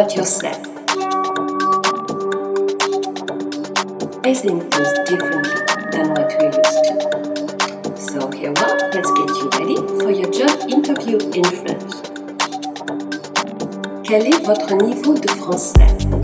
But yourself. I think things differently than what we're used to. So here we are, let's get you ready for your job interview in French. Quel est votre niveau de français